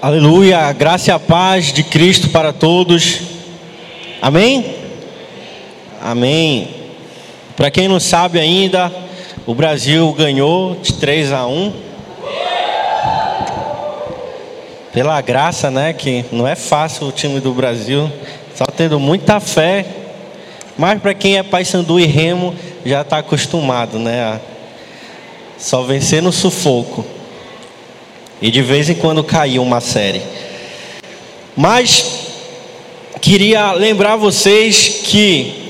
Aleluia, graça e a paz de Cristo para todos. Amém? Amém. Para quem não sabe ainda, o Brasil ganhou de 3 a 1. Pela graça, né, que não é fácil o time do Brasil, só tendo muita fé. Mas para quem é Pai Sandu e Remo, já está acostumado, né, a só vencer no sufoco. E de vez em quando caiu uma série. Mas queria lembrar vocês que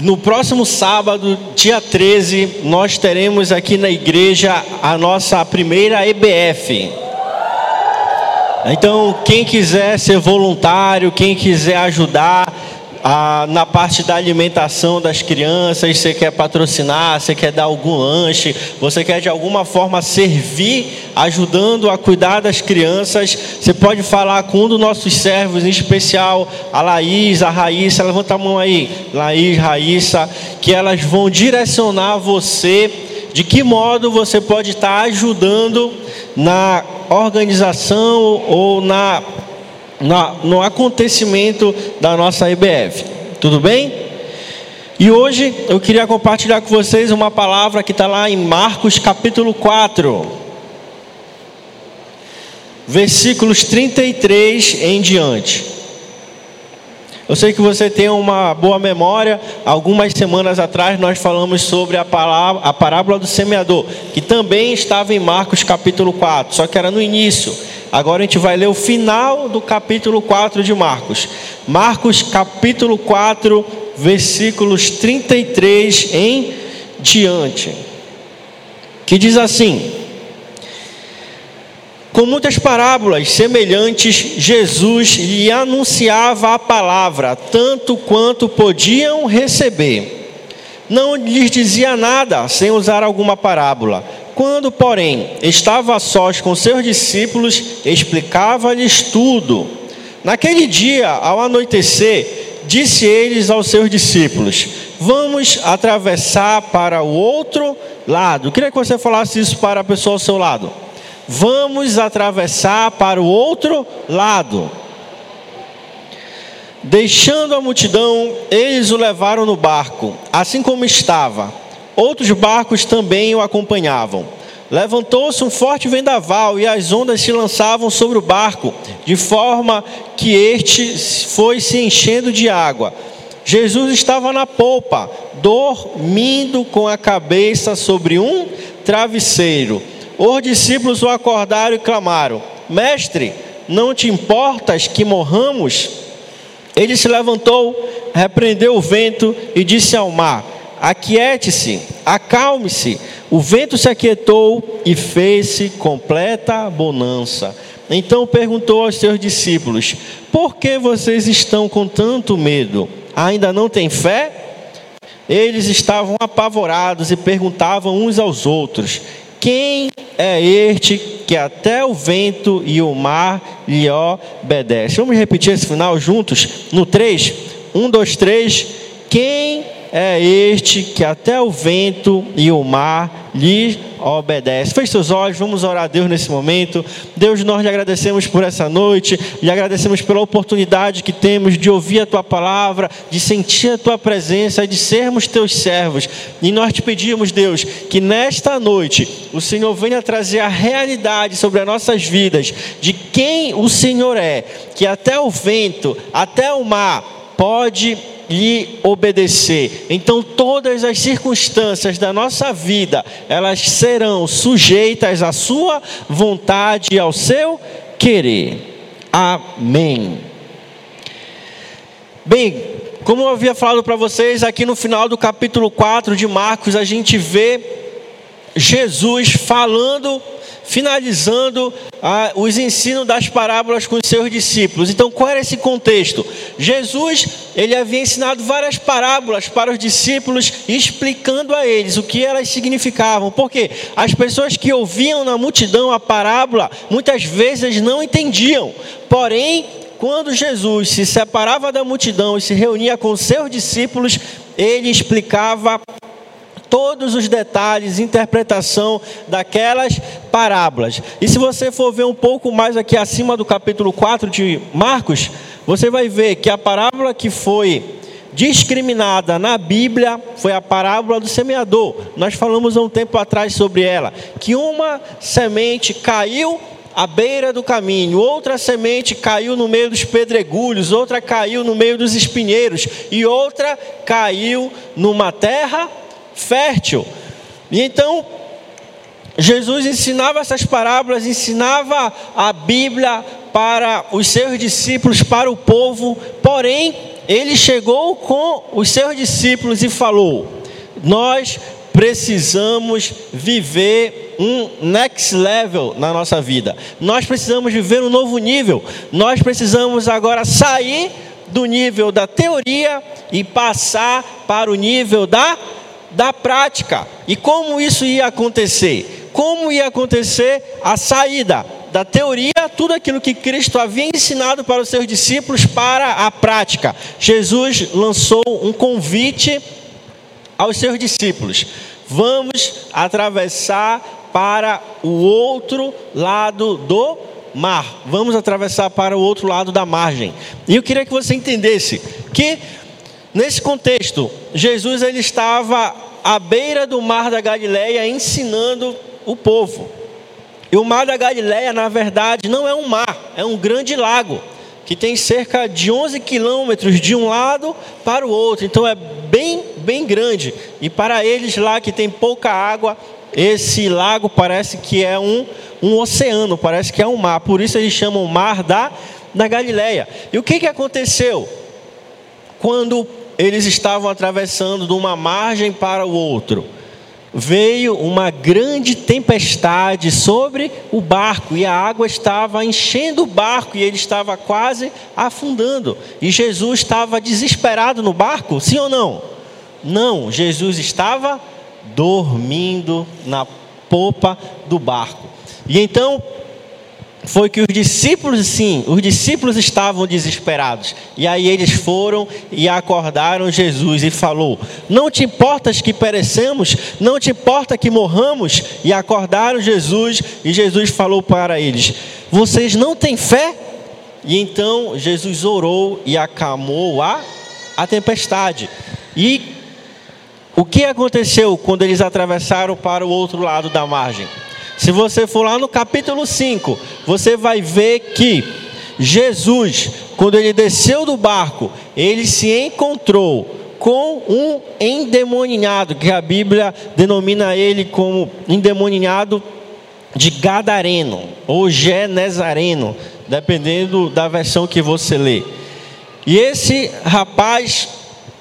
no próximo sábado, dia 13, nós teremos aqui na igreja a nossa primeira EBF. Então, quem quiser ser voluntário, quem quiser ajudar, ah, na parte da alimentação das crianças, você quer patrocinar, você quer dar algum lanche, você quer de alguma forma servir, ajudando a cuidar das crianças, você pode falar com um dos nossos servos, em especial a Laís, a Raíssa, levanta a mão aí, Laís, Raíssa, que elas vão direcionar você de que modo você pode estar ajudando na organização ou na no acontecimento da nossa IBF. Tudo bem? E hoje eu queria compartilhar com vocês uma palavra que está lá em Marcos capítulo 4, versículos 33 em diante. Eu sei que você tem uma boa memória. Algumas semanas atrás nós falamos sobre a, palavra, a parábola do semeador, que também estava em Marcos capítulo 4, só que era no início. Agora a gente vai ler o final do capítulo 4 de Marcos. Marcos capítulo 4, versículos 33 em diante. Que diz assim: Com muitas parábolas semelhantes, Jesus lhe anunciava a palavra, tanto quanto podiam receber. Não lhes dizia nada sem usar alguma parábola quando, porém, estava a sós com seus discípulos, explicava-lhes tudo. Naquele dia, ao anoitecer, disse eles aos seus discípulos: Vamos atravessar para o outro lado. Eu queria que você falasse isso para a pessoa ao seu lado. Vamos atravessar para o outro lado. Deixando a multidão, eles o levaram no barco, assim como estava Outros barcos também o acompanhavam. Levantou-se um forte vendaval e as ondas se lançavam sobre o barco, de forma que este foi se enchendo de água. Jesus estava na polpa, dormindo com a cabeça sobre um travesseiro. Os discípulos o acordaram e clamaram: Mestre, não te importas que morramos? Ele se levantou, repreendeu o vento e disse ao mar: Aquiete-se, acalme-se. O vento se aquietou e fez-se completa bonança. Então perguntou aos seus discípulos: Por que vocês estão com tanto medo? Ainda não têm fé? Eles estavam apavorados e perguntavam uns aos outros: Quem é este que até o vento e o mar lhe obedecem? Vamos repetir esse final juntos? No 3: 1, 2, 3. Quem é este que até o vento e o mar lhe obedece. Feche seus olhos, vamos orar a Deus nesse momento. Deus, nós lhe agradecemos por essa noite, lhe agradecemos pela oportunidade que temos de ouvir a tua palavra, de sentir a tua presença, de sermos teus servos. E nós te pedimos, Deus, que nesta noite o Senhor venha trazer a realidade sobre as nossas vidas, de quem o Senhor é, que até o vento, até o mar pode lhe obedecer. Então todas as circunstâncias da nossa vida, elas serão sujeitas à sua vontade e ao seu querer. Amém. Bem, como eu havia falado para vocês, aqui no final do capítulo 4 de Marcos, a gente vê Jesus falando finalizando ah, os ensinos das parábolas com os seus discípulos. Então, qual era esse contexto? Jesus, ele havia ensinado várias parábolas para os discípulos, explicando a eles o que elas significavam. Porque as pessoas que ouviam na multidão a parábola, muitas vezes não entendiam. Porém, quando Jesus se separava da multidão e se reunia com seus discípulos, ele explicava todos os detalhes, interpretação daquelas parábolas. E se você for ver um pouco mais aqui acima do capítulo 4 de Marcos, você vai ver que a parábola que foi discriminada na Bíblia foi a parábola do semeador. Nós falamos há um tempo atrás sobre ela, que uma semente caiu à beira do caminho, outra semente caiu no meio dos pedregulhos, outra caiu no meio dos espinheiros e outra caiu numa terra fértil. E então, Jesus ensinava essas parábolas, ensinava a Bíblia para os seus discípulos, para o povo, porém, ele chegou com os seus discípulos e falou: Nós precisamos viver um next level na nossa vida. Nós precisamos viver um novo nível. Nós precisamos agora sair do nível da teoria e passar para o nível da, da prática. E como isso ia acontecer? Como ia acontecer a saída da teoria, tudo aquilo que Cristo havia ensinado para os seus discípulos, para a prática? Jesus lançou um convite aos seus discípulos: Vamos atravessar para o outro lado do mar. Vamos atravessar para o outro lado da margem. E eu queria que você entendesse que nesse contexto, Jesus ele estava à beira do mar da Galileia ensinando o povo. E o mar da Galileia, na verdade, não é um mar, é um grande lago que tem cerca de 11 quilômetros de um lado para o outro. Então é bem, bem grande. E para eles lá que tem pouca água, esse lago parece que é um, um oceano, parece que é um mar. Por isso eles chamam o mar da, da Galileia. E o que, que aconteceu? Quando eles estavam atravessando de uma margem para o outro veio uma grande tempestade sobre o barco e a água estava enchendo o barco e ele estava quase afundando. E Jesus estava desesperado no barco, sim ou não? Não, Jesus estava dormindo na popa do barco. E então foi que os discípulos, sim, os discípulos estavam desesperados. E aí eles foram e acordaram Jesus e falou: Não te importas que perecemos? Não te importa que morramos? E acordaram Jesus e Jesus falou para eles: Vocês não têm fé? E então Jesus orou e acalmou a, a tempestade. E o que aconteceu quando eles atravessaram para o outro lado da margem? Se você for lá no capítulo 5, você vai ver que Jesus, quando ele desceu do barco, ele se encontrou com um endemoniado, que a Bíblia denomina ele como endemoniado de Gadareno ou Genezareno, dependendo da versão que você lê. E esse rapaz,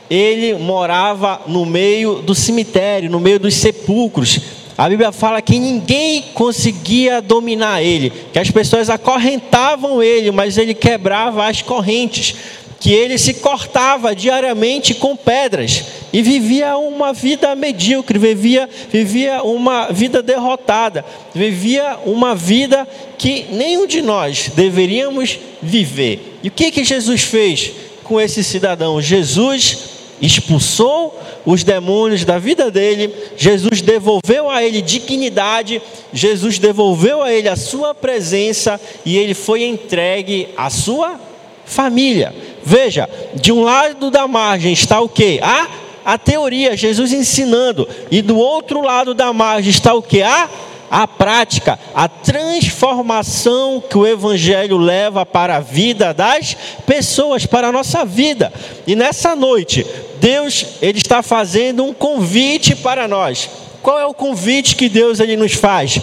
ele morava no meio do cemitério, no meio dos sepulcros. A Bíblia fala que ninguém conseguia dominar ele, que as pessoas acorrentavam ele, mas ele quebrava as correntes, que ele se cortava diariamente com pedras e vivia uma vida medíocre, vivia, vivia uma vida derrotada, vivia uma vida que nenhum de nós deveríamos viver. E o que que Jesus fez com esse cidadão? Jesus expulsou os demônios da vida dele, Jesus devolveu a ele dignidade, Jesus devolveu a ele a sua presença e ele foi entregue à sua família. Veja, de um lado da margem está o que? A, a teoria, Jesus ensinando, e do outro lado da margem está o que? A a prática, a transformação que o Evangelho leva para a vida das pessoas, para a nossa vida. E nessa noite, Deus ele está fazendo um convite para nós. Qual é o convite que Deus ele nos faz?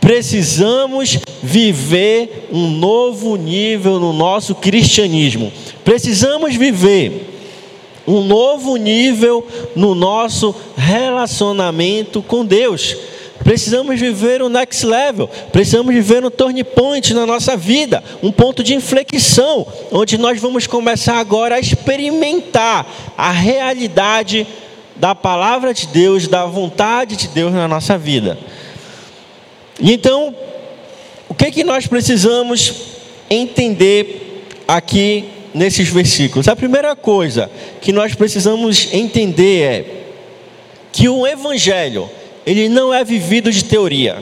Precisamos viver um novo nível no nosso cristianismo. Precisamos viver um novo nível no nosso relacionamento com Deus. Precisamos viver um next level, precisamos viver um turn point na nossa vida, um ponto de inflexão, onde nós vamos começar agora a experimentar a realidade da palavra de Deus, da vontade de Deus na nossa vida. E então, o que é que nós precisamos entender aqui nesses versículos? A primeira coisa que nós precisamos entender é que o evangelho, ele não é vivido de teoria.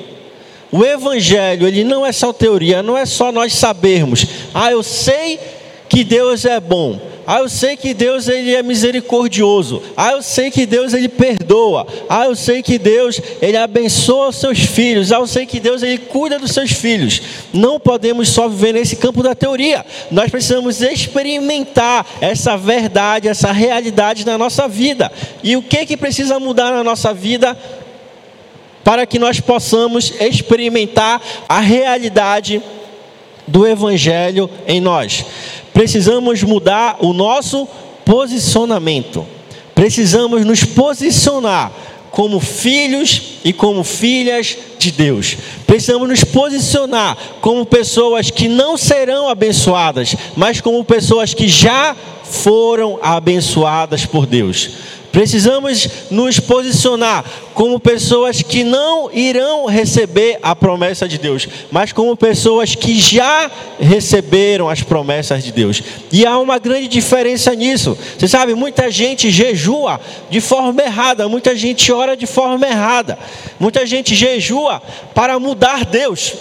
O evangelho, ele não é só teoria, não é só nós sabermos. Ah, eu sei que Deus é bom. Ah, eu sei que Deus ele é misericordioso. Ah, eu sei que Deus ele perdoa. Ah, eu sei que Deus ele abençoa os seus filhos. Ah, eu sei que Deus ele cuida dos seus filhos. Não podemos só viver nesse campo da teoria. Nós precisamos experimentar essa verdade, essa realidade na nossa vida. E o que que precisa mudar na nossa vida para que nós possamos experimentar a realidade do evangelho em nós? precisamos mudar o nosso posicionamento. Precisamos nos posicionar como filhos e como filhas de Deus. Precisamos nos posicionar como pessoas que não serão abençoadas, mas como pessoas que já foram abençoadas por Deus. Precisamos nos posicionar como pessoas que não irão receber a promessa de Deus, mas como pessoas que já receberam as promessas de Deus. E há uma grande diferença nisso. Você sabe, muita gente jejua de forma errada, muita gente ora de forma errada, muita gente jejua para mudar Deus.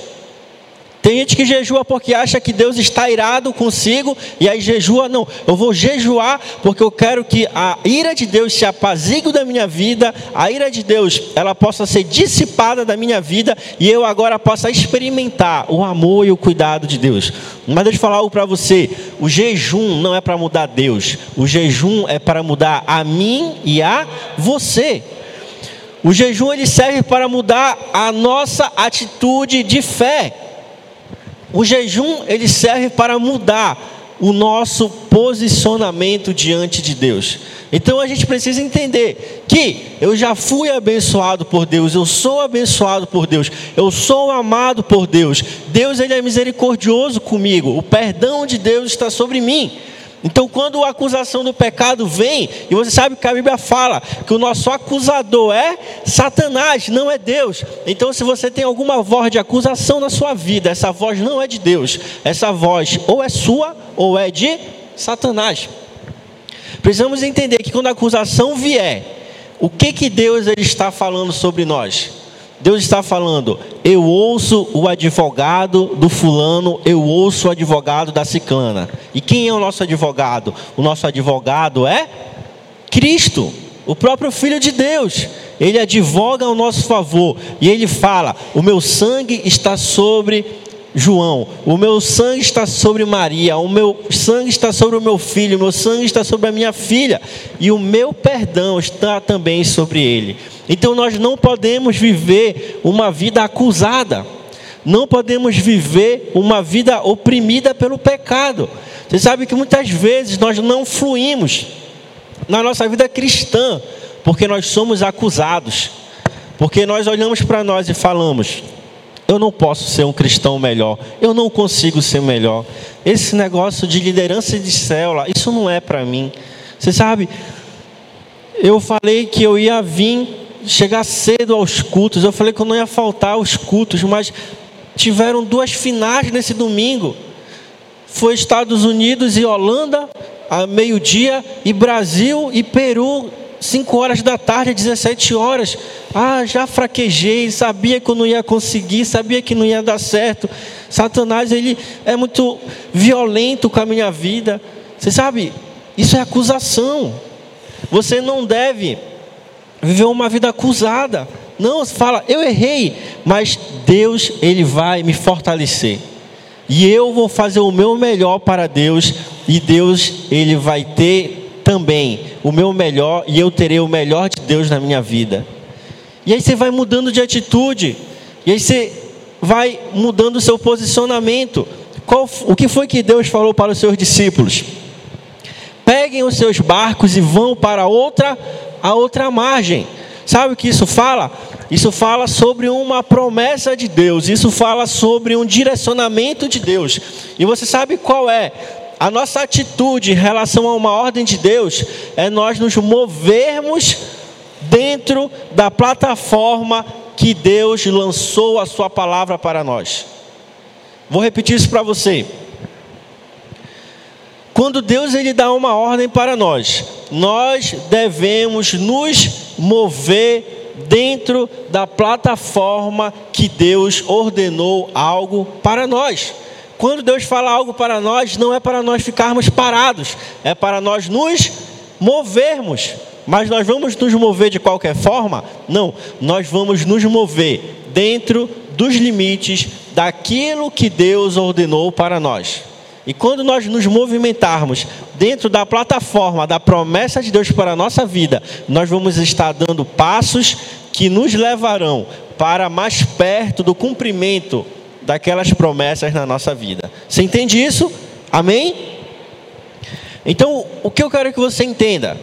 Tem gente que jejua porque acha que Deus está irado consigo e aí jejua, não, eu vou jejuar porque eu quero que a ira de Deus se apazigue da minha vida, a ira de Deus ela possa ser dissipada da minha vida e eu agora possa experimentar o amor e o cuidado de Deus. Mas deixa eu falar algo para você: o jejum não é para mudar Deus, o jejum é para mudar a mim e a você. O jejum ele serve para mudar a nossa atitude de fé. O jejum ele serve para mudar o nosso posicionamento diante de Deus. Então a gente precisa entender que eu já fui abençoado por Deus, eu sou abençoado por Deus, eu sou amado por Deus. Deus ele é misericordioso comigo. O perdão de Deus está sobre mim. Então, quando a acusação do pecado vem, e você sabe que a Bíblia fala que o nosso acusador é Satanás, não é Deus. Então, se você tem alguma voz de acusação na sua vida, essa voz não é de Deus, essa voz ou é sua ou é de Satanás. Precisamos entender que quando a acusação vier, o que que Deus ele está falando sobre nós? Deus está falando, eu ouço o advogado do fulano, eu ouço o advogado da ciclana. E quem é o nosso advogado? O nosso advogado é Cristo, o próprio Filho de Deus. Ele advoga ao nosso favor e ele fala: O meu sangue está sobre João, o meu sangue está sobre Maria, o meu sangue está sobre o meu filho, o meu sangue está sobre a minha filha, e o meu perdão está também sobre ele. Então nós não podemos viver uma vida acusada, não podemos viver uma vida oprimida pelo pecado. Você sabe que muitas vezes nós não fluímos na nossa vida cristã, porque nós somos acusados, porque nós olhamos para nós e falamos: eu não posso ser um cristão melhor, eu não consigo ser melhor. Esse negócio de liderança de célula, isso não é para mim. Você sabe, eu falei que eu ia vir chegar cedo aos cultos. Eu falei que eu não ia faltar aos cultos, mas tiveram duas finais nesse domingo. Foi Estados Unidos e Holanda, a meio-dia, e Brasil e Peru, 5 horas da tarde, 17 horas. Ah, já fraquejei, sabia que eu não ia conseguir, sabia que não ia dar certo. Satanás, ele é muito violento com a minha vida. Você sabe, isso é acusação. Você não deve viver uma vida acusada. Não, fala, eu errei, mas Deus, Ele vai me fortalecer. E eu vou fazer o meu melhor para Deus, e Deus, Ele vai ter também o meu melhor, e eu terei o melhor de Deus na minha vida. E aí você vai mudando de atitude, e aí você vai mudando o seu posicionamento. Qual, o que foi que Deus falou para os seus discípulos? Peguem os seus barcos e vão para outra a outra margem. Sabe o que isso fala? Isso fala sobre uma promessa de Deus, isso fala sobre um direcionamento de Deus. E você sabe qual é? A nossa atitude em relação a uma ordem de Deus é nós nos movermos dentro da plataforma que Deus lançou a sua palavra para nós. Vou repetir isso para você. Quando Deus ele dá uma ordem para nós, nós devemos nos mover dentro da plataforma que Deus ordenou algo para nós. Quando Deus fala algo para nós, não é para nós ficarmos parados, é para nós nos movermos. Mas nós vamos nos mover de qualquer forma? Não, nós vamos nos mover dentro dos limites daquilo que Deus ordenou para nós. E quando nós nos movimentarmos dentro da plataforma da promessa de Deus para a nossa vida, nós vamos estar dando passos que nos levarão para mais perto do cumprimento daquelas promessas na nossa vida. Você entende isso? Amém? Então, o que eu quero que você entenda?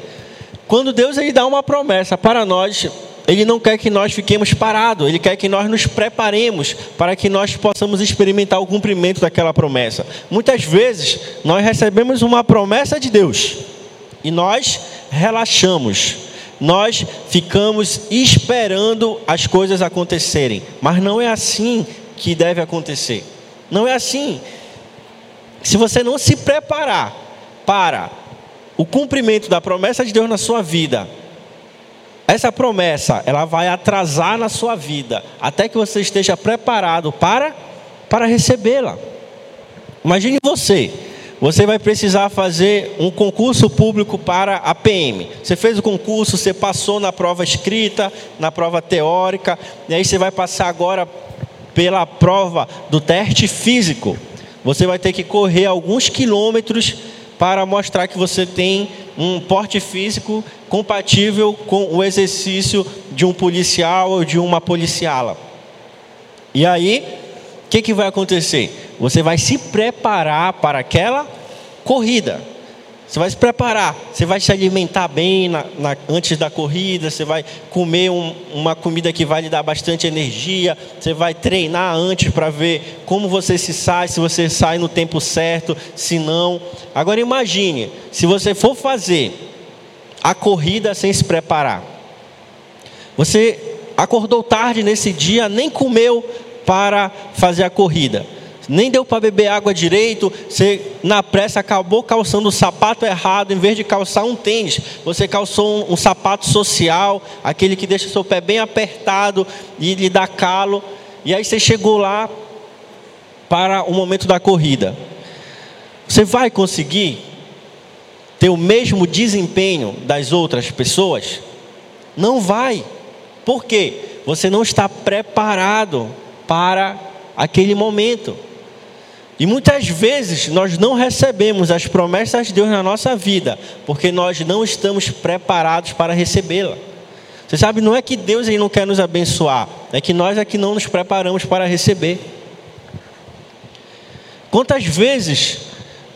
Quando Deus ele dá uma promessa para nós, ele não quer que nós fiquemos parados, Ele quer que nós nos preparemos para que nós possamos experimentar o cumprimento daquela promessa. Muitas vezes nós recebemos uma promessa de Deus e nós relaxamos, nós ficamos esperando as coisas acontecerem, mas não é assim que deve acontecer. Não é assim. Se você não se preparar para o cumprimento da promessa de Deus na sua vida, essa promessa, ela vai atrasar na sua vida, até que você esteja preparado para, para recebê-la. Imagine você, você vai precisar fazer um concurso público para a PM. Você fez o concurso, você passou na prova escrita, na prova teórica, e aí você vai passar agora pela prova do teste físico. Você vai ter que correr alguns quilômetros para mostrar que você tem um porte físico compatível com o exercício de um policial ou de uma policiala. E aí, o que, que vai acontecer? Você vai se preparar para aquela corrida. Você vai se preparar, você vai se alimentar bem na, na, antes da corrida, você vai comer um, uma comida que vai lhe dar bastante energia, você vai treinar antes para ver como você se sai, se você sai no tempo certo, se não. Agora imagine, se você for fazer a corrida sem se preparar, você acordou tarde nesse dia, nem comeu para fazer a corrida nem deu para beber água direito, você na pressa acabou calçando o sapato errado, em vez de calçar um tênis, você calçou um, um sapato social, aquele que deixa seu pé bem apertado e lhe dá calo, e aí você chegou lá para o momento da corrida. Você vai conseguir ter o mesmo desempenho das outras pessoas? Não vai. Por quê? Você não está preparado para aquele momento. E muitas vezes nós não recebemos as promessas de Deus na nossa vida, porque nós não estamos preparados para recebê-la. Você sabe, não é que Deus não quer nos abençoar, é que nós é que não nos preparamos para receber. Quantas vezes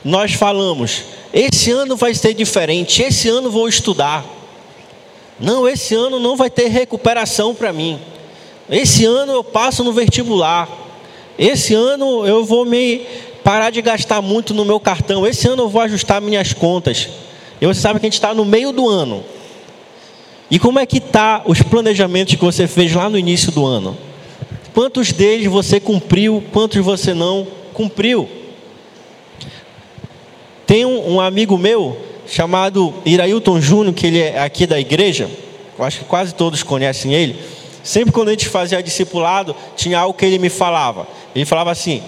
nós falamos, esse ano vai ser diferente, esse ano vou estudar. Não, esse ano não vai ter recuperação para mim. Esse ano eu passo no vestibular. Esse ano eu vou me parar de gastar muito no meu cartão. Esse ano eu vou ajustar minhas contas. E você sabe que a gente está no meio do ano. E como é que tá os planejamentos que você fez lá no início do ano? Quantos deles você cumpriu? Quantos você não cumpriu? Tem um, um amigo meu chamado Irailton Júnior, que ele é aqui da igreja. Eu acho que quase todos conhecem ele. Sempre quando a gente fazia discipulado, tinha algo que ele me falava. Ele falava assim: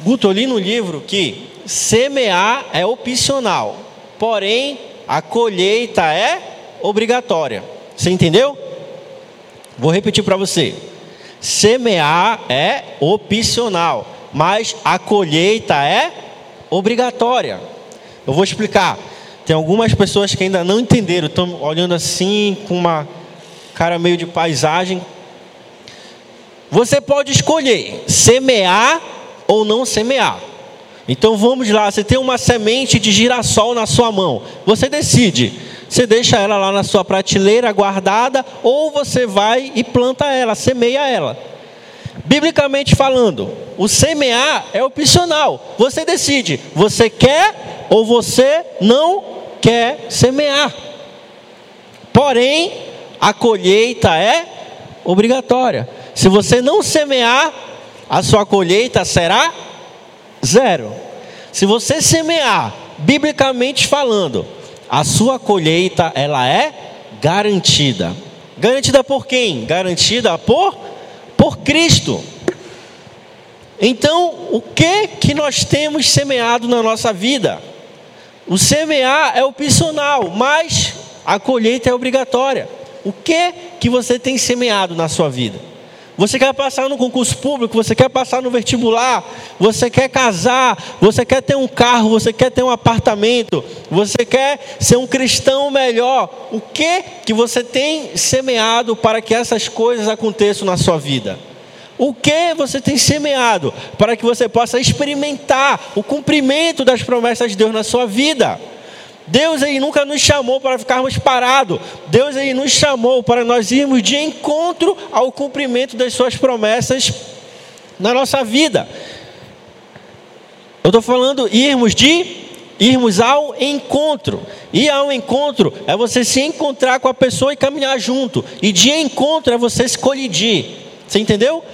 Guto, eu li no livro que semear é opcional, porém a colheita é obrigatória. Você entendeu? Vou repetir para você. Semear é opcional, mas a colheita é obrigatória. Eu vou explicar. Tem algumas pessoas que ainda não entenderam, estão olhando assim com uma cara meio de paisagem. Você pode escolher semear ou não semear. Então vamos lá, você tem uma semente de girassol na sua mão. Você decide. Você deixa ela lá na sua prateleira guardada ou você vai e planta ela, semeia ela. Biblicamente falando, o semear é opcional. Você decide, você quer ou você não quer semear. Porém, a colheita é obrigatória. Se você não semear, a sua colheita será zero. Se você semear, biblicamente falando, a sua colheita ela é garantida. Garantida por quem? Garantida por por Cristo. Então, o que que nós temos semeado na nossa vida? O semear é opcional, mas a colheita é obrigatória. O que que você tem semeado na sua vida? Você quer passar no concurso público, você quer passar no vestibular, você quer casar, você quer ter um carro, você quer ter um apartamento, você quer ser um cristão melhor. O que que você tem semeado para que essas coisas aconteçam na sua vida? O que você tem semeado para que você possa experimentar o cumprimento das promessas de Deus na sua vida? Deus aí nunca nos chamou para ficarmos parados. Deus aí nos chamou para nós irmos de encontro ao cumprimento das suas promessas na nossa vida. Eu estou falando irmos de irmos ao encontro. Ir ao encontro é você se encontrar com a pessoa e caminhar junto. E de encontro é você se colidir. Você entendeu?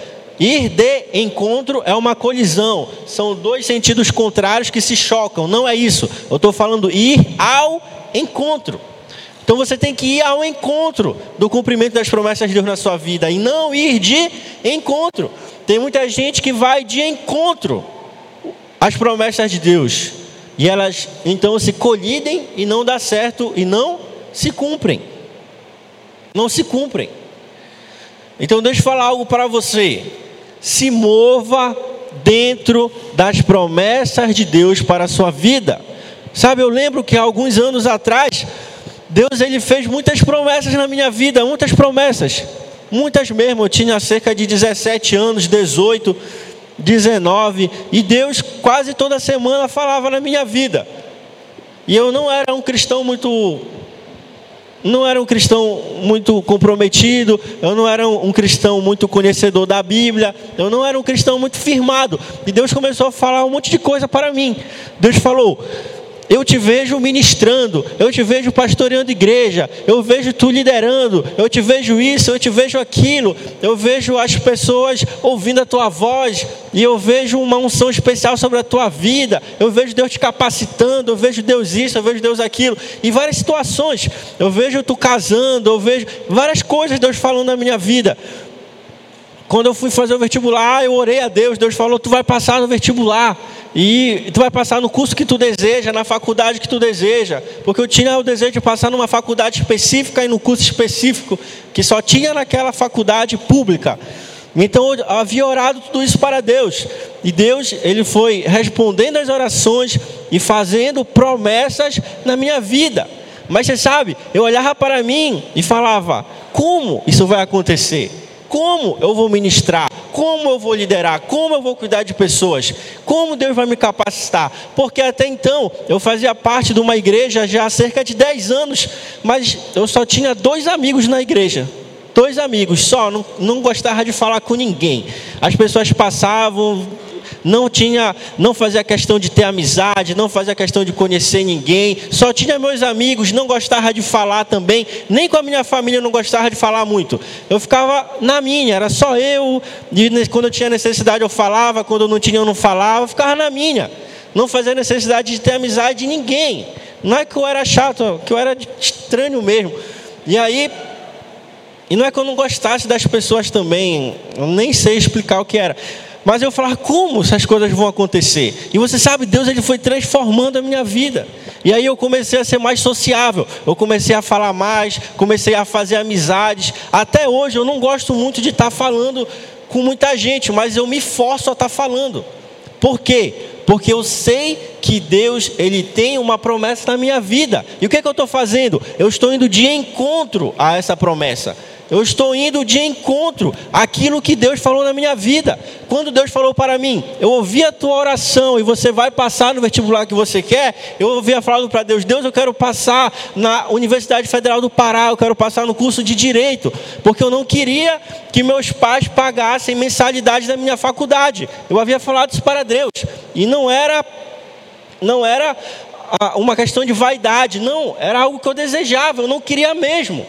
Ir de encontro é uma colisão, são dois sentidos contrários que se chocam, não é isso. Eu estou falando ir ao encontro. Então você tem que ir ao encontro do cumprimento das promessas de Deus na sua vida e não ir de encontro. Tem muita gente que vai de encontro às promessas de Deus e elas então se colidem e não dá certo e não se cumprem. Não se cumprem. Então deixa eu falar algo para você se mova dentro das promessas de Deus para a sua vida. Sabe, eu lembro que alguns anos atrás, Deus ele fez muitas promessas na minha vida, muitas promessas, muitas mesmo. Eu tinha cerca de 17 anos, 18, 19, e Deus quase toda semana falava na minha vida. E eu não era um cristão muito não era um cristão muito comprometido, eu não era um cristão muito conhecedor da Bíblia, eu não era um cristão muito firmado. E Deus começou a falar um monte de coisa para mim. Deus falou: eu te vejo ministrando, eu te vejo pastoreando igreja, eu vejo tu liderando, eu te vejo isso, eu te vejo aquilo, eu vejo as pessoas ouvindo a tua voz, e eu vejo uma unção especial sobre a tua vida, eu vejo Deus te capacitando, eu vejo Deus isso, eu vejo Deus aquilo, e várias situações, eu vejo tu casando, eu vejo várias coisas Deus falando na minha vida. Quando eu fui fazer o vestibular, eu orei a Deus, Deus falou: Tu vai passar no vestibular. E tu vai passar no curso que tu deseja, na faculdade que tu deseja. Porque eu tinha o desejo de passar numa faculdade específica e no curso específico, que só tinha naquela faculdade pública. Então eu havia orado tudo isso para Deus. E Deus, ele foi respondendo as orações e fazendo promessas na minha vida. Mas você sabe, eu olhava para mim e falava: como isso vai acontecer? Como eu vou ministrar? Como eu vou liderar? Como eu vou cuidar de pessoas? Como Deus vai me capacitar? Porque até então eu fazia parte de uma igreja já há cerca de 10 anos, mas eu só tinha dois amigos na igreja. Dois amigos só, não, não gostava de falar com ninguém. As pessoas passavam, não tinha, não fazia questão de ter amizade, não fazia questão de conhecer ninguém, só tinha meus amigos, não gostava de falar também, nem com a minha família não gostava de falar muito. Eu ficava na minha, era só eu, e quando eu tinha necessidade eu falava, quando eu não tinha eu não falava, eu ficava na minha. Não fazia necessidade de ter amizade de ninguém. Não é que eu era chato, que eu era estranho mesmo. E aí e não é que eu não gostasse das pessoas também, eu nem sei explicar o que era. Mas eu falava, como essas coisas vão acontecer? E você sabe, Deus ele foi transformando a minha vida. E aí eu comecei a ser mais sociável, eu comecei a falar mais, comecei a fazer amizades. Até hoje eu não gosto muito de estar falando com muita gente, mas eu me forço a estar falando. Por quê? Porque eu sei que Deus ele tem uma promessa na minha vida. E o que, é que eu estou fazendo? Eu estou indo de encontro a essa promessa. Eu estou indo de encontro àquilo que Deus falou na minha vida. Quando Deus falou para mim, eu ouvi a tua oração e você vai passar no vestibular que você quer, eu ouvia falando para Deus, Deus, eu quero passar na Universidade Federal do Pará, eu quero passar no curso de Direito, porque eu não queria que meus pais pagassem mensalidade da minha faculdade. Eu havia falado isso para Deus. E não era não era ah, uma questão de vaidade, não, era algo que eu desejava, eu não queria mesmo.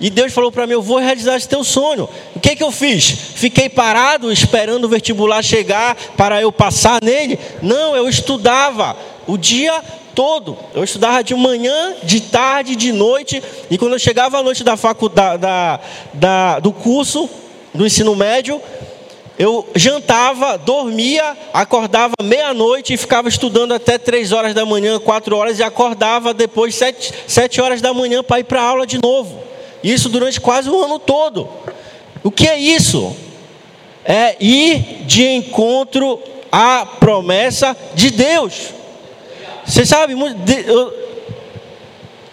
E Deus falou para mim: Eu vou realizar esse teu sonho. O que, que eu fiz? Fiquei parado esperando o vestibular chegar para eu passar nele? Não, eu estudava o dia todo. Eu estudava de manhã, de tarde, de noite, e quando eu chegava à noite da faculdade, da, da, do curso do ensino médio, eu jantava, dormia, acordava meia-noite e ficava estudando até três horas da manhã, quatro horas, e acordava depois sete, sete horas da manhã para ir para a aula de novo. Isso durante quase o ano todo. O que é isso? É ir de encontro à promessa de Deus. Você sabe, eu,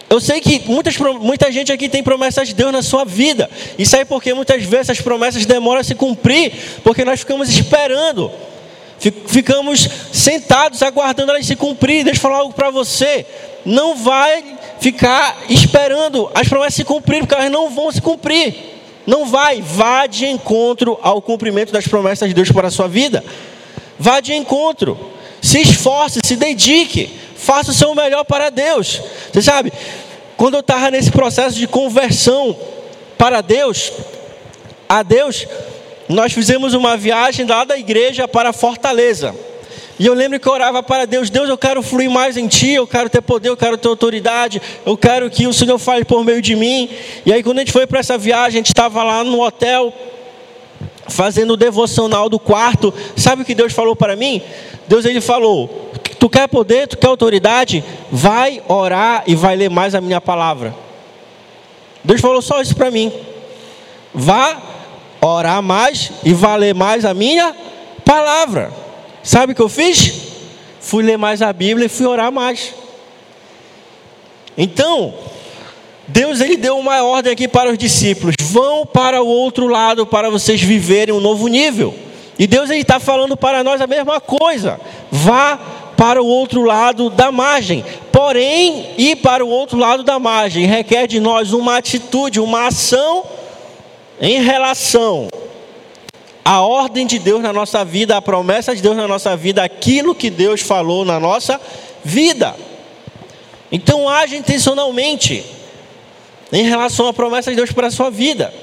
eu sei que muitas, muita gente aqui tem promessas de Deus na sua vida. E sabe por que muitas vezes essas promessas demoram a se cumprir? Porque nós ficamos esperando. Ficamos sentados aguardando elas se cumprir. Deixa eu falar algo para você. Não vai ficar esperando as promessas se cumprir, porque elas não vão se cumprir. Não vai. Vá de encontro ao cumprimento das promessas de Deus para a sua vida. Vá de encontro. Se esforce, se dedique faça o seu melhor para Deus. Você sabe, quando eu estava nesse processo de conversão para Deus, a Deus, nós fizemos uma viagem lá da igreja para Fortaleza. E eu lembro que eu orava para Deus: Deus, eu quero fluir mais em Ti, eu quero ter poder, eu quero ter autoridade, eu quero que o Senhor fale por meio de mim. E aí, quando a gente foi para essa viagem, a gente estava lá no hotel, fazendo o devocional do quarto. Sabe o que Deus falou para mim? Deus ele falou: Tu quer poder, tu quer autoridade? Vai orar e vai ler mais a minha palavra. Deus falou só isso para mim. Vá orar mais e vá ler mais a minha palavra. Sabe o que eu fiz? Fui ler mais a Bíblia e fui orar mais. Então, Deus ele deu uma ordem aqui para os discípulos: vão para o outro lado para vocês viverem um novo nível. E Deus ele está falando para nós a mesma coisa. Vá para o outro lado da margem. Porém, ir para o outro lado da margem requer de nós uma atitude, uma ação em relação à ordem de Deus na nossa vida, à promessa de Deus na nossa vida, aquilo que Deus falou na nossa vida. Então, age intencionalmente em relação à promessa de Deus para a sua vida.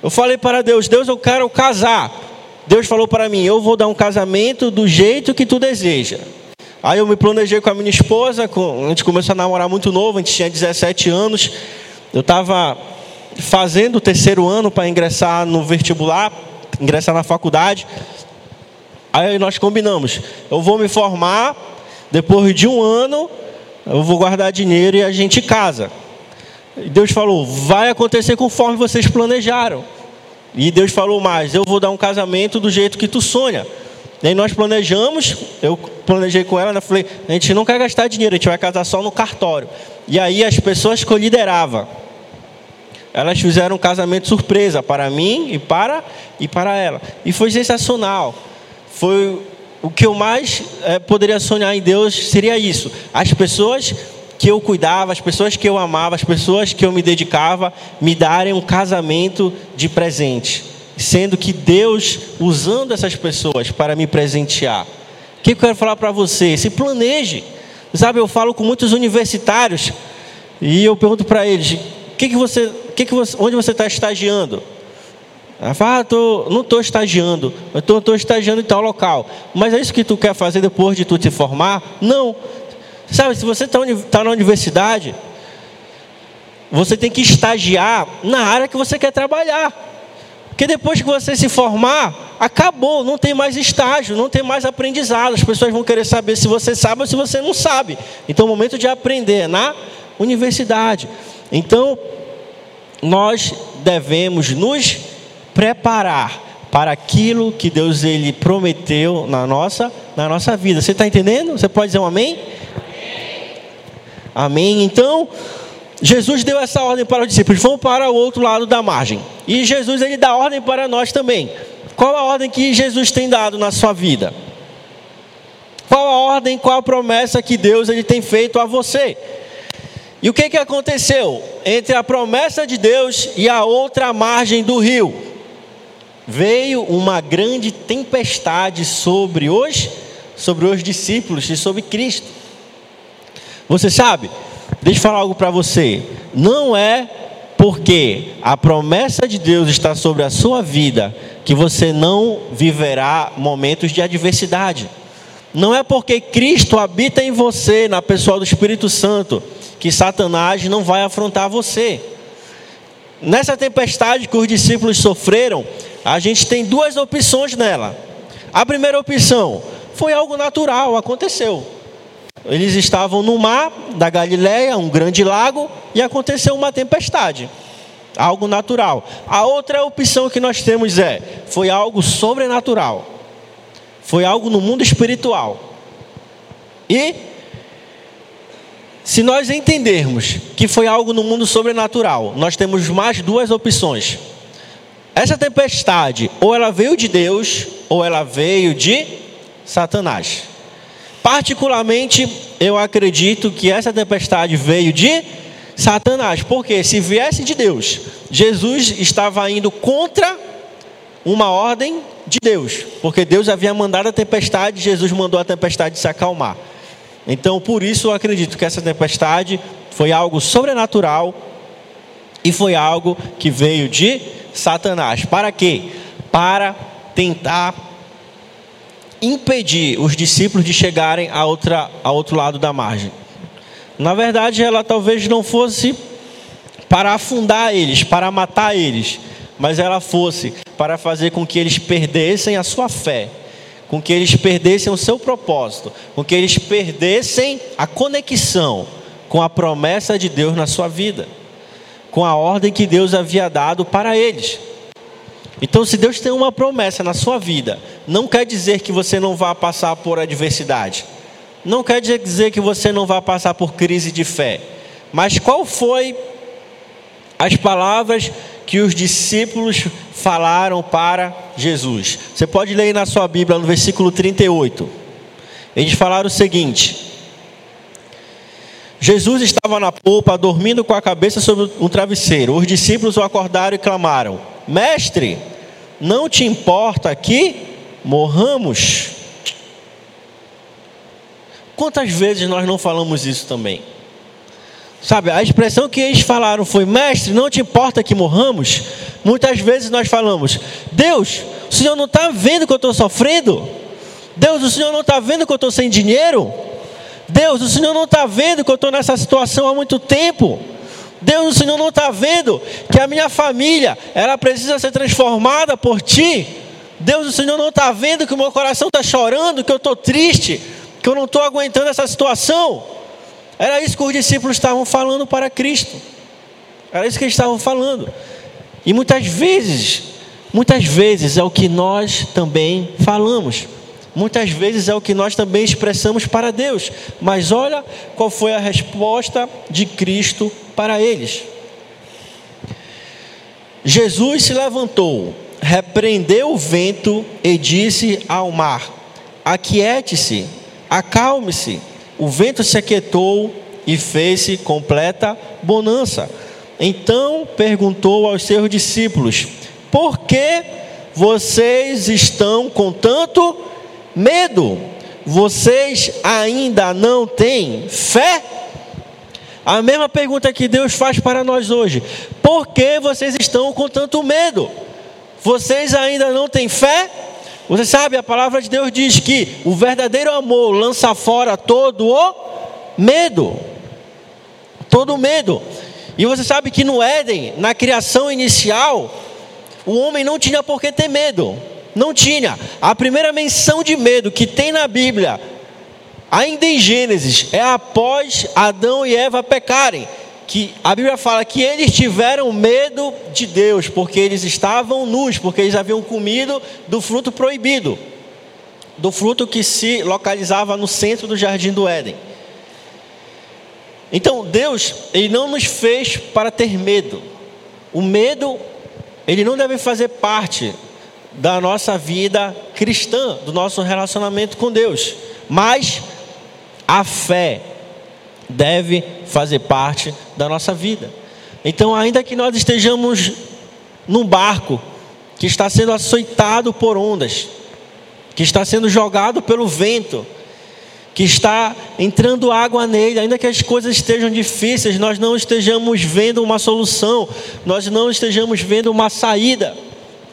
Eu falei para Deus: Deus, eu quero casar. Deus falou para mim: Eu vou dar um casamento do jeito que tu deseja. Aí eu me planejei com a minha esposa, com, a gente começou a namorar muito novo, a gente tinha 17 anos. Eu estava fazendo o terceiro ano para ingressar no vestibular, ingressar na faculdade. Aí nós combinamos, eu vou me formar, depois de um ano, eu vou guardar dinheiro e a gente casa. E Deus falou, vai acontecer conforme vocês planejaram. E Deus falou mais, eu vou dar um casamento do jeito que tu sonha. E aí nós planejamos, eu planejei com ela, né? Falei, a gente não quer gastar dinheiro, a gente vai casar só no cartório. E aí as pessoas que eu liderava, elas fizeram um casamento surpresa para mim e para e para ela. E foi sensacional. Foi o que eu mais é, poderia sonhar em Deus seria isso. As pessoas que eu cuidava, as pessoas que eu amava, as pessoas que eu me dedicava, me darem um casamento de presente, sendo que Deus usando essas pessoas para me presentear que eu quero falar para você? Se planeje. Sabe, eu falo com muitos universitários e eu pergunto para eles: que que você, que que você, onde você está estagiando? Ela fala, ah, tô, não estou estagiando, estou estagiando em tal local. Mas é isso que tu quer fazer depois de tu te formar? Não. Sabe, se você está tá na universidade, você tem que estagiar na área que você quer trabalhar. Porque depois que você se formar, acabou, não tem mais estágio, não tem mais aprendizado. As pessoas vão querer saber se você sabe ou se você não sabe. Então, o momento de aprender é na universidade. Então, nós devemos nos preparar para aquilo que Deus ele prometeu na nossa, na nossa vida. Você está entendendo? Você pode dizer um amém? Amém. amém. Então, Jesus deu essa ordem para os discípulos: vão para o outro lado da margem. E Jesus ele dá ordem para nós também. Qual a ordem que Jesus tem dado na sua vida? Qual a ordem, qual a promessa que Deus ele tem feito a você? E o que, que aconteceu entre a promessa de Deus e a outra margem do rio? Veio uma grande tempestade sobre os, sobre os discípulos e sobre Cristo. Você sabe, Deixa eu falar algo para você. Não é porque a promessa de Deus está sobre a sua vida que você não viverá momentos de adversidade. Não é porque Cristo habita em você, na pessoa do Espírito Santo, que Satanás não vai afrontar você. Nessa tempestade que os discípulos sofreram, a gente tem duas opções nela. A primeira opção foi algo natural, aconteceu. Eles estavam no mar da Galileia, um grande lago, e aconteceu uma tempestade. Algo natural. A outra opção que nós temos é: foi algo sobrenatural. Foi algo no mundo espiritual. E se nós entendermos que foi algo no mundo sobrenatural, nós temos mais duas opções. Essa tempestade, ou ela veio de Deus, ou ela veio de Satanás. Particularmente, eu acredito que essa tempestade veio de Satanás, porque se viesse de Deus, Jesus estava indo contra uma ordem de Deus, porque Deus havia mandado a tempestade, Jesus mandou a tempestade se acalmar. Então, por isso eu acredito que essa tempestade foi algo sobrenatural e foi algo que veio de Satanás. Para quê? Para tentar impedir os discípulos de chegarem a, outra, a outro lado da margem. Na verdade, ela talvez não fosse para afundar eles, para matar eles, mas ela fosse para fazer com que eles perdessem a sua fé, com que eles perdessem o seu propósito, com que eles perdessem a conexão com a promessa de Deus na sua vida com a ordem que Deus havia dado para eles. Então, se Deus tem uma promessa na sua vida, não quer dizer que você não vá passar por adversidade, não quer dizer que você não vá passar por crise de fé. Mas qual foi as palavras que os discípulos falaram para Jesus? Você pode ler na sua Bíblia no versículo 38. Eles falaram o seguinte: Jesus estava na polpa, dormindo com a cabeça sobre um travesseiro. Os discípulos o acordaram e clamaram: Mestre, não te importa que morramos? Quantas vezes nós não falamos isso também? Sabe, a expressão que eles falaram foi: Mestre, não te importa que morramos? Muitas vezes nós falamos: Deus, o Senhor não está vendo que eu estou sofrendo? Deus, o Senhor não está vendo que eu estou sem dinheiro? Deus, o Senhor não está vendo que eu estou nessa situação há muito tempo. Deus, o Senhor não está vendo que a minha família, ela precisa ser transformada por Ti. Deus, o Senhor não está vendo que o meu coração está chorando, que eu estou triste, que eu não estou aguentando essa situação. Era isso que os discípulos estavam falando para Cristo. Era isso que eles estavam falando. E muitas vezes, muitas vezes é o que nós também falamos. Muitas vezes é o que nós também expressamos para Deus, mas olha qual foi a resposta de Cristo para eles. Jesus se levantou, repreendeu o vento e disse ao mar: Aquiete-se, acalme-se. O vento se aquietou e fez-se completa bonança. Então perguntou aos seus discípulos: Por que vocês estão com tanto medo, vocês ainda não têm fé? A mesma pergunta que Deus faz para nós hoje: por que vocês estão com tanto medo? Vocês ainda não têm fé? Você sabe, a palavra de Deus diz que o verdadeiro amor lança fora todo o medo. Todo o medo. E você sabe que no Éden, na criação inicial, o homem não tinha por que ter medo. Não tinha. A primeira menção de medo que tem na Bíblia, ainda em Gênesis, é após Adão e Eva pecarem. Que a Bíblia fala que eles tiveram medo de Deus, porque eles estavam nus, porque eles haviam comido do fruto proibido, do fruto que se localizava no centro do jardim do Éden. Então, Deus, Ele não nos fez para ter medo. O medo, ele não deve fazer parte da nossa vida cristã, do nosso relacionamento com Deus. Mas a fé deve fazer parte da nossa vida. Então, ainda que nós estejamos num barco que está sendo açoitado por ondas, que está sendo jogado pelo vento, que está entrando água nele, ainda que as coisas estejam difíceis, nós não estejamos vendo uma solução, nós não estejamos vendo uma saída.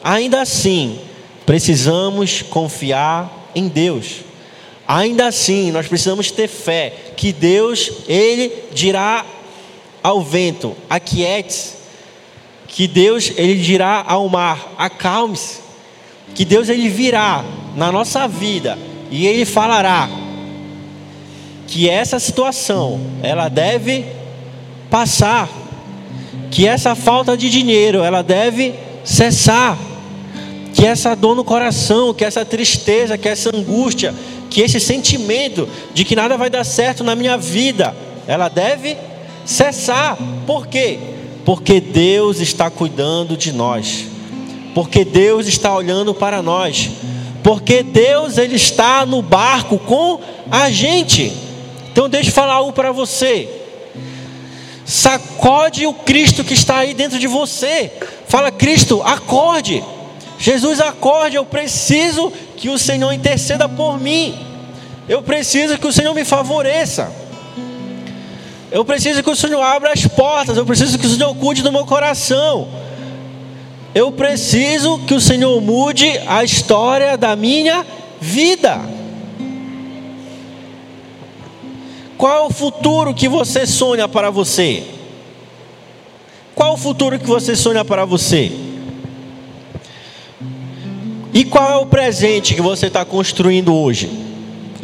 Ainda assim, precisamos confiar em Deus. ainda assim nós precisamos ter fé que Deus, Ele dirá ao vento, aquiete-se, que Deus, Ele dirá ao mar, acalme-se, que Deus, Ele virá na nossa vida e Ele falará que essa situação, ela deve passar, que essa falta de dinheiro, ela deve cessar, que essa dor no coração, que essa tristeza, que essa angústia, que esse sentimento de que nada vai dar certo na minha vida, ela deve cessar. Por quê? Porque Deus está cuidando de nós. Porque Deus está olhando para nós. Porque Deus ele está no barco com a gente. Então deixa eu falar algo para você. Sacode o Cristo que está aí dentro de você. Fala, Cristo, acorde. Jesus, acorde. Eu preciso que o Senhor interceda por mim. Eu preciso que o Senhor me favoreça. Eu preciso que o Senhor abra as portas. Eu preciso que o Senhor cuide do meu coração. Eu preciso que o Senhor mude a história da minha vida. Qual é o futuro que você sonha para você? Qual é o futuro que você sonha para você? E qual é o presente que você está construindo hoje?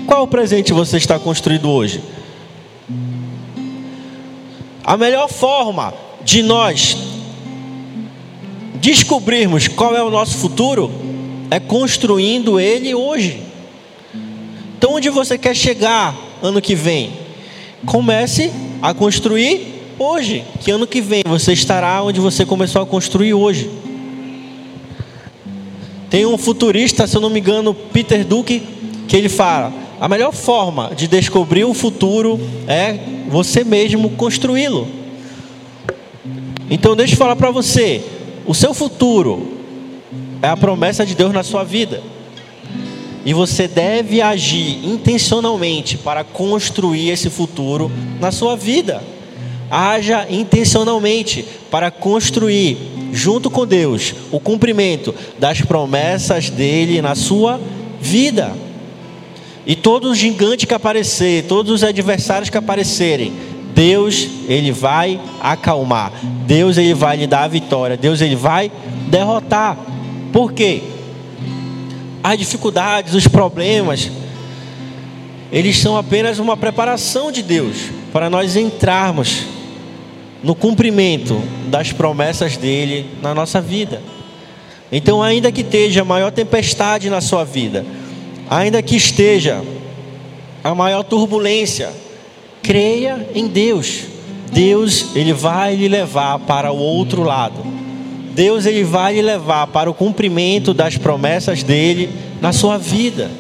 Qual é o presente que você está construindo hoje? A melhor forma de nós descobrirmos qual é o nosso futuro é construindo ele hoje. Então, onde você quer chegar ano que vem? comece a construir hoje, que ano que vem você estará onde você começou a construir hoje. Tem um futurista, se eu não me engano, Peter Duke, que ele fala: a melhor forma de descobrir o futuro é você mesmo construí-lo. Então, deixa eu falar para você: o seu futuro é a promessa de Deus na sua vida. E você deve agir intencionalmente para construir esse futuro na sua vida. Haja intencionalmente para construir, junto com Deus, o cumprimento das promessas dele na sua vida. E todos os gigantes que aparecer, todos os adversários que aparecerem, Deus ele vai acalmar. Deus ele vai lhe dar a vitória. Deus ele vai derrotar. Por quê? as dificuldades, os problemas, eles são apenas uma preparação de Deus para nós entrarmos no cumprimento das promessas dele na nossa vida. Então, ainda que esteja a maior tempestade na sua vida, ainda que esteja a maior turbulência, creia em Deus. Deus, ele vai lhe levar para o outro lado. Deus ele vai lhe levar para o cumprimento das promessas dele na sua vida.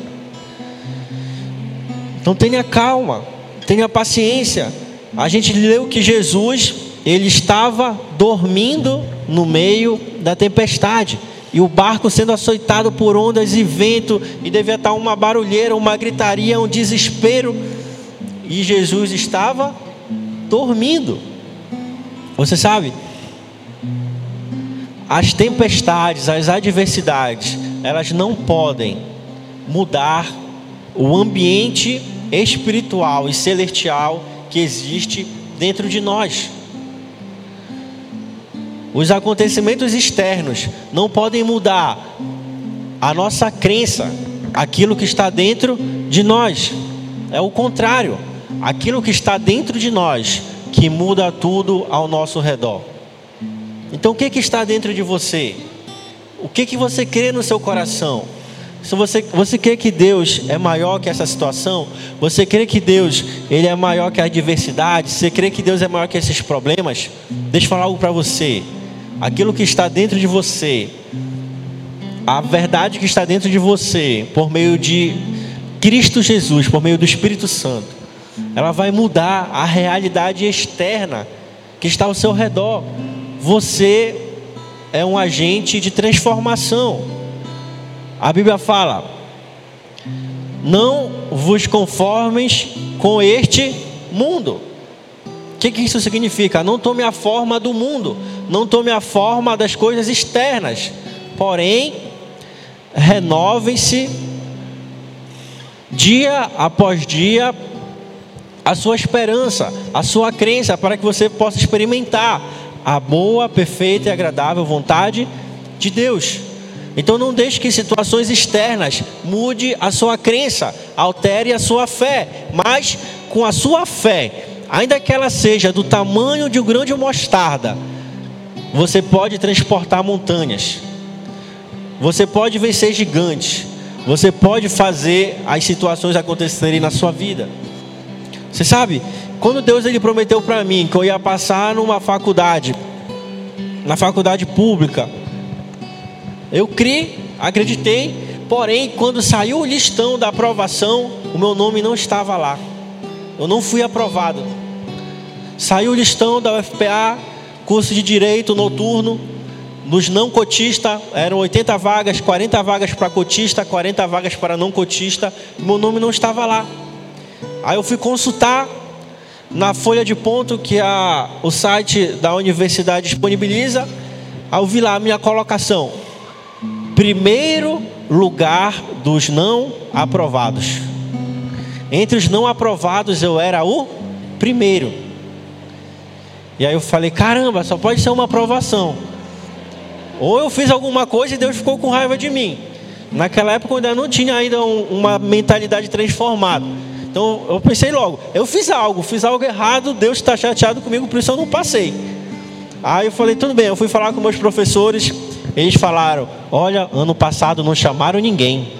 Então tenha calma, tenha paciência. A gente leu que Jesus ele estava dormindo no meio da tempestade e o barco sendo açoitado por ondas e vento e devia estar uma barulheira, uma gritaria, um desespero e Jesus estava dormindo. Você sabe? as tempestades, as adversidades, elas não podem mudar o ambiente espiritual e celestial que existe dentro de nós. Os acontecimentos externos não podem mudar a nossa crença, aquilo que está dentro de nós. É o contrário, aquilo que está dentro de nós que muda tudo ao nosso redor. Então o que, que está dentro de você? O que, que você crê no seu coração? Se você, você crê que Deus é maior que essa situação, você crê que Deus ele é maior que a adversidade, você crê que Deus é maior que esses problemas, deixa eu falar algo para você. Aquilo que está dentro de você, a verdade que está dentro de você, por meio de Cristo Jesus, por meio do Espírito Santo, ela vai mudar a realidade externa que está ao seu redor você é um agente de transformação. A Bíblia fala: não vos conformes com este mundo. O que, que isso significa? Não tome a forma do mundo, não tome a forma das coisas externas, porém, renovem-se dia após dia a sua esperança, a sua crença, para que você possa experimentar a boa, perfeita e agradável vontade de Deus. Então não deixe que situações externas mude a sua crença, altere a sua fé, mas com a sua fé, ainda que ela seja do tamanho de um grande mostarda, você pode transportar montanhas. Você pode vencer gigantes. Você pode fazer as situações acontecerem na sua vida. Você sabe, quando Deus ele prometeu para mim que eu ia passar numa faculdade, na faculdade pública, eu criei, acreditei, porém, quando saiu o listão da aprovação, o meu nome não estava lá. Eu não fui aprovado. Saiu o listão da UFPA, curso de direito noturno, nos não cotistas, eram 80 vagas, 40 vagas para cotista, 40 vagas para não cotista, meu nome não estava lá. Aí eu fui consultar na folha de ponto que a, o site da universidade disponibiliza. Aí eu vi lá a minha colocação: primeiro lugar dos não aprovados. Entre os não aprovados eu era o primeiro. E aí eu falei: caramba, só pode ser uma aprovação. Ou eu fiz alguma coisa e Deus ficou com raiva de mim. Naquela época eu ainda não tinha ainda um, uma mentalidade transformada. Então eu pensei logo, eu fiz algo, fiz algo errado, Deus está chateado comigo, por isso eu não passei. Aí eu falei, tudo bem, eu fui falar com meus professores, eles falaram, olha, ano passado não chamaram ninguém.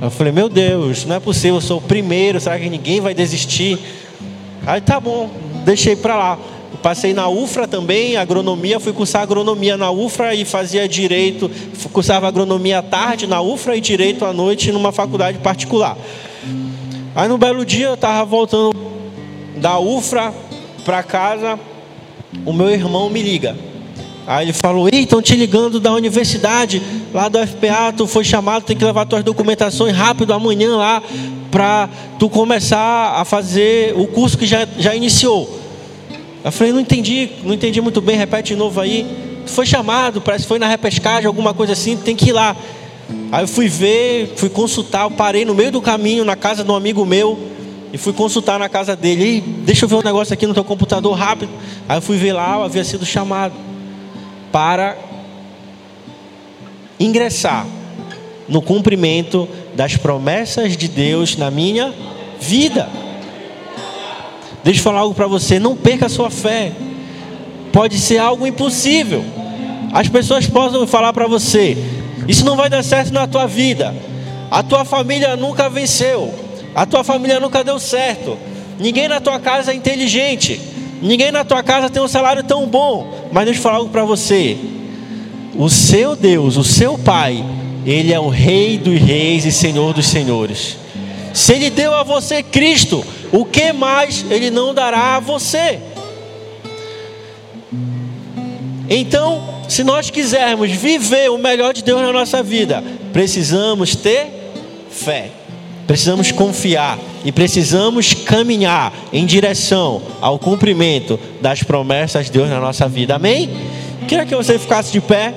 Eu falei, meu Deus, não é possível, eu sou o primeiro, será que ninguém vai desistir? Aí tá bom, deixei para lá. Passei na UFRA também, agronomia, fui cursar agronomia na UFRA e fazia direito, cursava agronomia à tarde na UFRA e direito à noite numa faculdade particular. Aí no belo dia eu estava voltando da UFRA para casa, o meu irmão me liga. Aí ele falou: Ei, estão te ligando da universidade, lá do FPA, tu foi chamado, tem que levar tuas documentações rápido amanhã lá, para tu começar a fazer o curso que já, já iniciou. Eu falei: Não entendi, não entendi muito bem, repete de novo aí. Tu foi chamado, parece que foi na repescagem, alguma coisa assim, tem que ir lá. Aí eu fui ver, fui consultar, parei no meio do caminho na casa de um amigo meu e fui consultar na casa dele. Ei, deixa eu ver um negócio aqui no teu computador rápido. Aí eu fui ver lá, eu havia sido chamado para ingressar no cumprimento das promessas de Deus na minha vida. Deixa eu falar algo para você, não perca a sua fé. Pode ser algo impossível. As pessoas podem falar para você, isso não vai dar certo na tua vida. A tua família nunca venceu. A tua família nunca deu certo. Ninguém na tua casa é inteligente. Ninguém na tua casa tem um salário tão bom. Mas deixa eu falar algo para você. O seu Deus, o seu Pai, Ele é o Rei dos Reis e Senhor dos Senhores. Se Ele deu a você Cristo, o que mais Ele não dará a você? Então, se nós quisermos viver o melhor de Deus na nossa vida, precisamos ter fé, precisamos confiar e precisamos caminhar em direção ao cumprimento das promessas de Deus na nossa vida. Amém? Queria que você ficasse de pé.